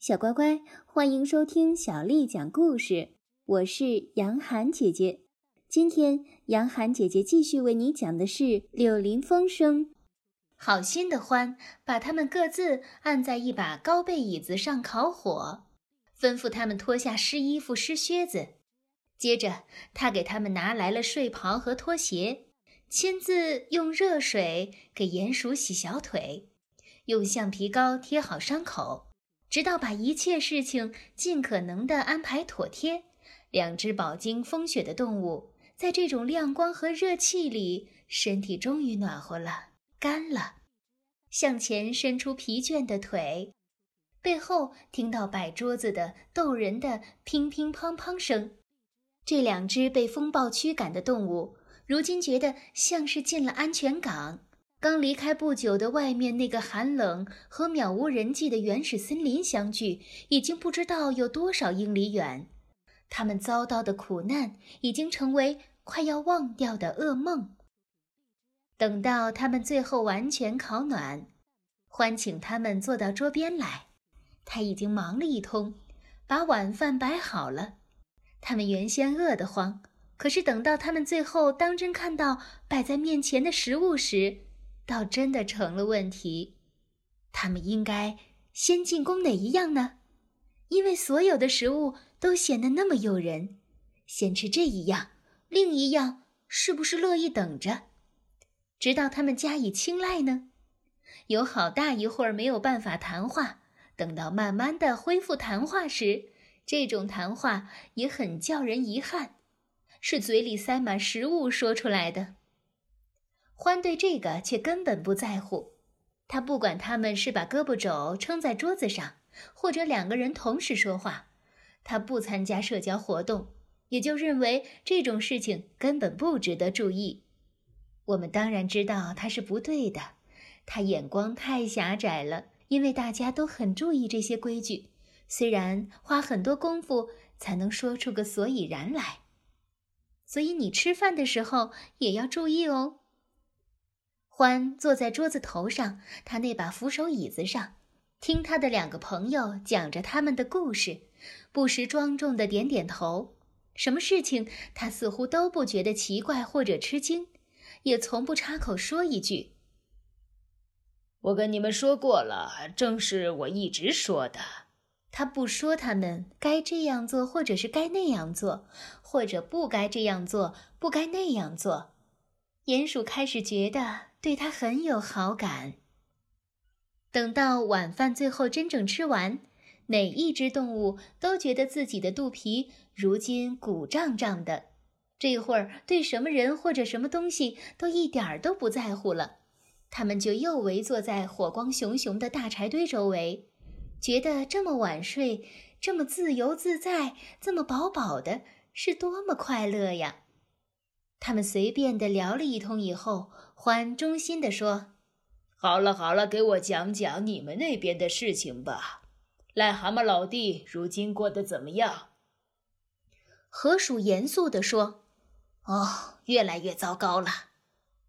小乖乖，欢迎收听小丽讲故事。我是杨涵姐姐。今天，杨涵姐姐继续为你讲的是《柳林风声》。好心的欢把他们各自按在一把高背椅子上烤火，吩咐他们脱下湿衣服、湿靴子。接着，他给他们拿来了睡袍和拖鞋，亲自用热水给鼹鼠洗小腿，用橡皮膏贴好伤口。直到把一切事情尽可能地安排妥帖，两只饱经风雪的动物在这种亮光和热气里，身体终于暖和了、干了，向前伸出疲倦的腿，背后听到摆桌子的逗人的乒乒乓乓声。这两只被风暴驱赶的动物，如今觉得像是进了安全港。刚离开不久的外面那个寒冷和渺无人迹的原始森林相距，已经不知道有多少英里远。他们遭到的苦难已经成为快要忘掉的噩梦。等到他们最后完全烤暖，欢请他们坐到桌边来。他已经忙了一通，把晚饭摆好了。他们原先饿得慌，可是等到他们最后当真看到摆在面前的食物时，倒真的成了问题，他们应该先进攻哪一样呢？因为所有的食物都显得那么诱人，先吃这一样，另一样是不是乐意等着，直到他们加以青睐呢？有好大一会儿没有办法谈话，等到慢慢的恢复谈话时，这种谈话也很叫人遗憾，是嘴里塞满食物说出来的。欢对这个却根本不在乎，他不管他们是把胳膊肘撑在桌子上，或者两个人同时说话，他不参加社交活动，也就认为这种事情根本不值得注意。我们当然知道他是不对的，他眼光太狭窄了，因为大家都很注意这些规矩，虽然花很多功夫才能说出个所以然来。所以你吃饭的时候也要注意哦。欢坐在桌子头上，他那把扶手椅子上，听他的两个朋友讲着他们的故事，不时庄重的点点头。什么事情他似乎都不觉得奇怪或者吃惊，也从不插口说一句。我跟你们说过了，正是我一直说的。他不说他们该这样做，或者是该那样做，或者不该这样做，不该那样做。鼹鼠开始觉得。对他很有好感。等到晚饭最后真正吃完，每一只动物都觉得自己的肚皮如今鼓胀胀的。这会儿对什么人或者什么东西都一点儿都不在乎了，他们就又围坐在火光熊熊的大柴堆周围，觉得这么晚睡，这么自由自在，这么饱饱的，是多么快乐呀！他们随便的聊了一通以后，欢衷心地说：“好了好了，给我讲讲你们那边的事情吧。癞蛤蟆老弟如今过得怎么样？”河鼠严肃地说：“哦，越来越糟糕了。”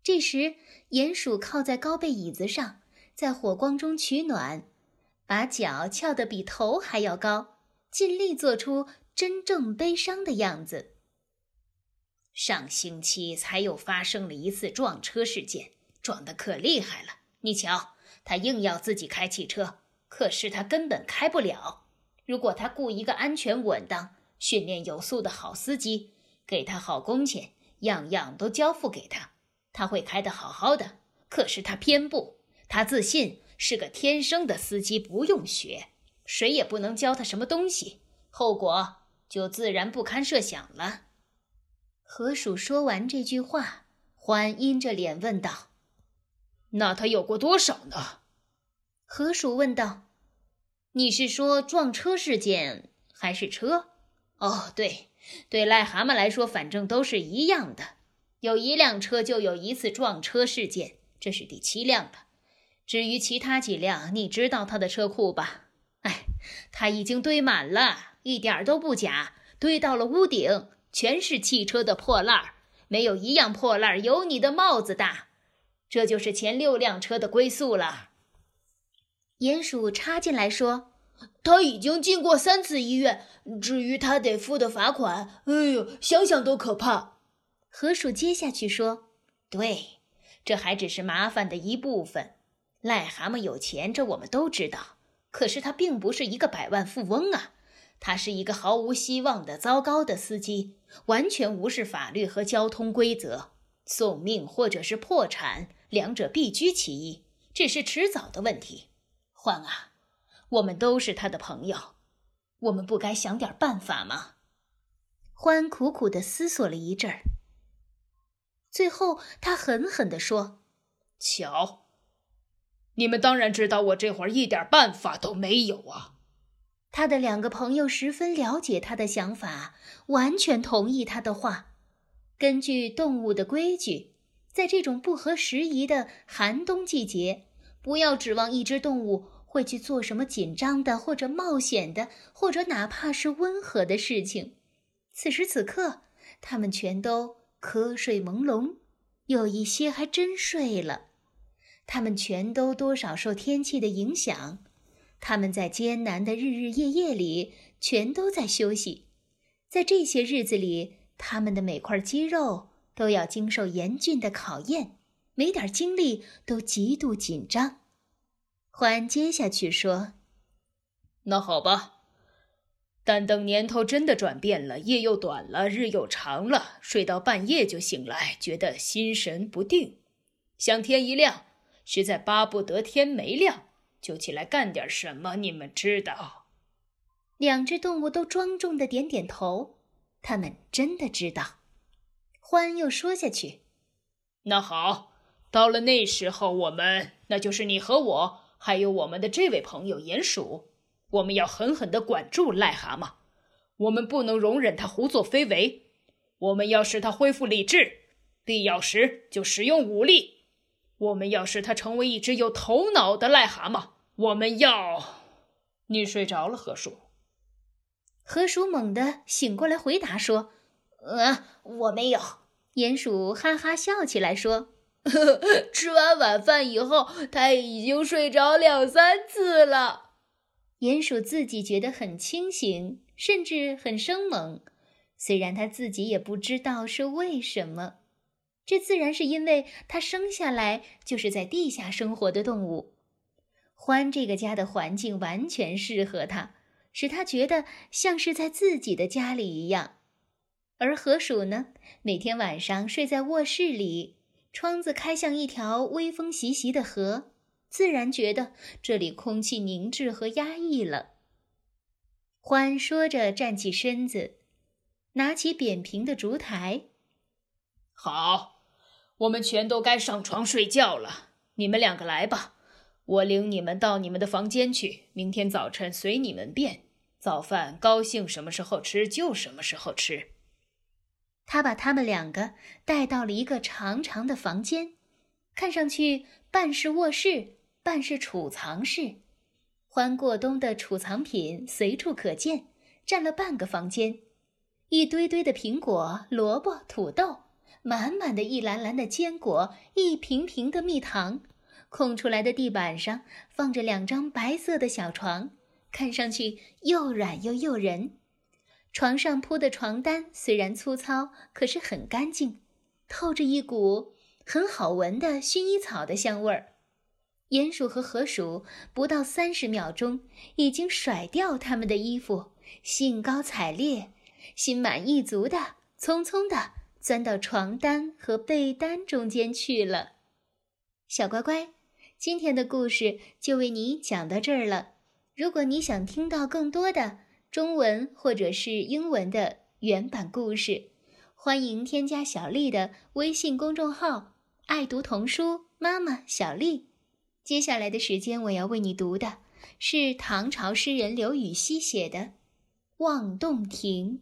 这时，鼹鼠靠在高背椅子上，在火光中取暖，把脚翘得比头还要高，尽力做出真正悲伤的样子。上星期才又发生了一次撞车事件，撞得可厉害了。你瞧，他硬要自己开汽车，可是他根本开不了。如果他雇一个安全稳当、训练有素的好司机，给他好工钱，样样都交付给他，他会开得好好的。可是他偏不，他自信是个天生的司机，不用学，谁也不能教他什么东西，后果就自然不堪设想了。河鼠说完这句话，欢阴着脸问道：“那他有过多少呢？”河鼠问道：“你是说撞车事件还是车？”“哦，对，对癞蛤蟆来说，反正都是一样的。有一辆车就有一次撞车事件，这是第七辆了。至于其他几辆，你知道他的车库吧？哎，他已经堆满了，一点都不假，堆到了屋顶。”全是汽车的破烂儿，没有一样破烂儿有你的帽子大。这就是前六辆车的归宿了。鼹鼠插进来说：“他已经进过三次医院。至于他得付的罚款，哎呦，想想都可怕。河鼠接下去说：“对，这还只是麻烦的一部分。癞蛤蟆有钱，这我们都知道。可是他并不是一个百万富翁啊，他是一个毫无希望的糟糕的司机，完全无视法律和交通规则，送命或者是破产，两者必居其一，这是迟早的问题。欢啊，我们都是他的朋友，我们不该想点办法吗？”欢苦苦地思索了一阵儿。最后，他狠狠地说：“瞧，你们当然知道我这会儿一点办法都没有啊。”他的两个朋友十分了解他的想法，完全同意他的话。根据动物的规矩，在这种不合时宜的寒冬季节，不要指望一只动物会去做什么紧张的，或者冒险的，或者哪怕是温和的事情。此时此刻，他们全都。瞌睡朦胧，有一些还真睡了。他们全都多少受天气的影响。他们在艰难的日日夜夜里，全都在休息。在这些日子里，他们的每块肌肉都要经受严峻的考验，每点精力都极度紧张。欢接下去说：“那好吧。”但等年头真的转变了，夜又短了，日又长了，睡到半夜就醒来，觉得心神不定，想天一亮，实在巴不得天没亮就起来干点什么。你们知道？两只动物都庄重的点点头，他们真的知道。欢又说下去：“那好，到了那时候，我们那就是你和我，还有我们的这位朋友鼹鼠。”我们要狠狠的管住癞蛤蟆，我们不能容忍它胡作非为。我们要使它恢复理智，必要时就使用武力。我们要使它成为一只有头脑的癞蛤蟆。我们要……你睡着了，河鼠。河鼠猛地醒过来，回答说：“呃，我没有。”鼹鼠哈哈笑起来说：“吃完晚饭以后，他已经睡着两三次了。”鼹鼠自己觉得很清醒，甚至很生猛，虽然他自己也不知道是为什么。这自然是因为它生下来就是在地下生活的动物。欢这个家的环境完全适合它，使它觉得像是在自己的家里一样。而河鼠呢，每天晚上睡在卧室里，窗子开向一条微风习习的河。自然觉得这里空气凝滞和压抑了。欢说着，站起身子，拿起扁平的烛台。好，我们全都该上床睡觉了。你们两个来吧，我领你们到你们的房间去。明天早晨随你们便。早饭高兴什么时候吃就什么时候吃。他把他们两个带到了一个长长的房间，看上去半是卧室。半是储藏室，欢过冬的储藏品随处可见，占了半个房间。一堆堆的苹果、萝卜、土豆，满满的一篮篮的坚果，一瓶瓶的蜜糖。空出来的地板上放着两张白色的小床，看上去又软又诱人。床上铺的床单虽然粗糙，可是很干净，透着一股很好闻的薰衣草的香味儿。鼹鼠和河鼠不到三十秒钟，已经甩掉他们的衣服，兴高采烈、心满意足的，匆匆的钻到床单和被单中间去了。小乖乖，今天的故事就为你讲到这儿了。如果你想听到更多的中文或者是英文的原版故事，欢迎添加小丽的微信公众号“爱读童书妈妈小丽”。接下来的时间，我要为你读的是唐朝诗人刘禹锡写的《望洞庭》。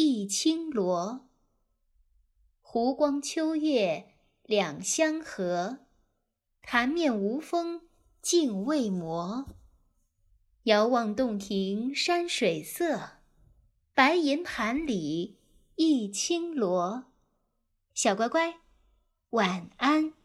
一青螺。湖光秋月两相和，潭面无风镜未磨。遥望洞庭山水色，白银盘里一青螺。小乖乖，晚安。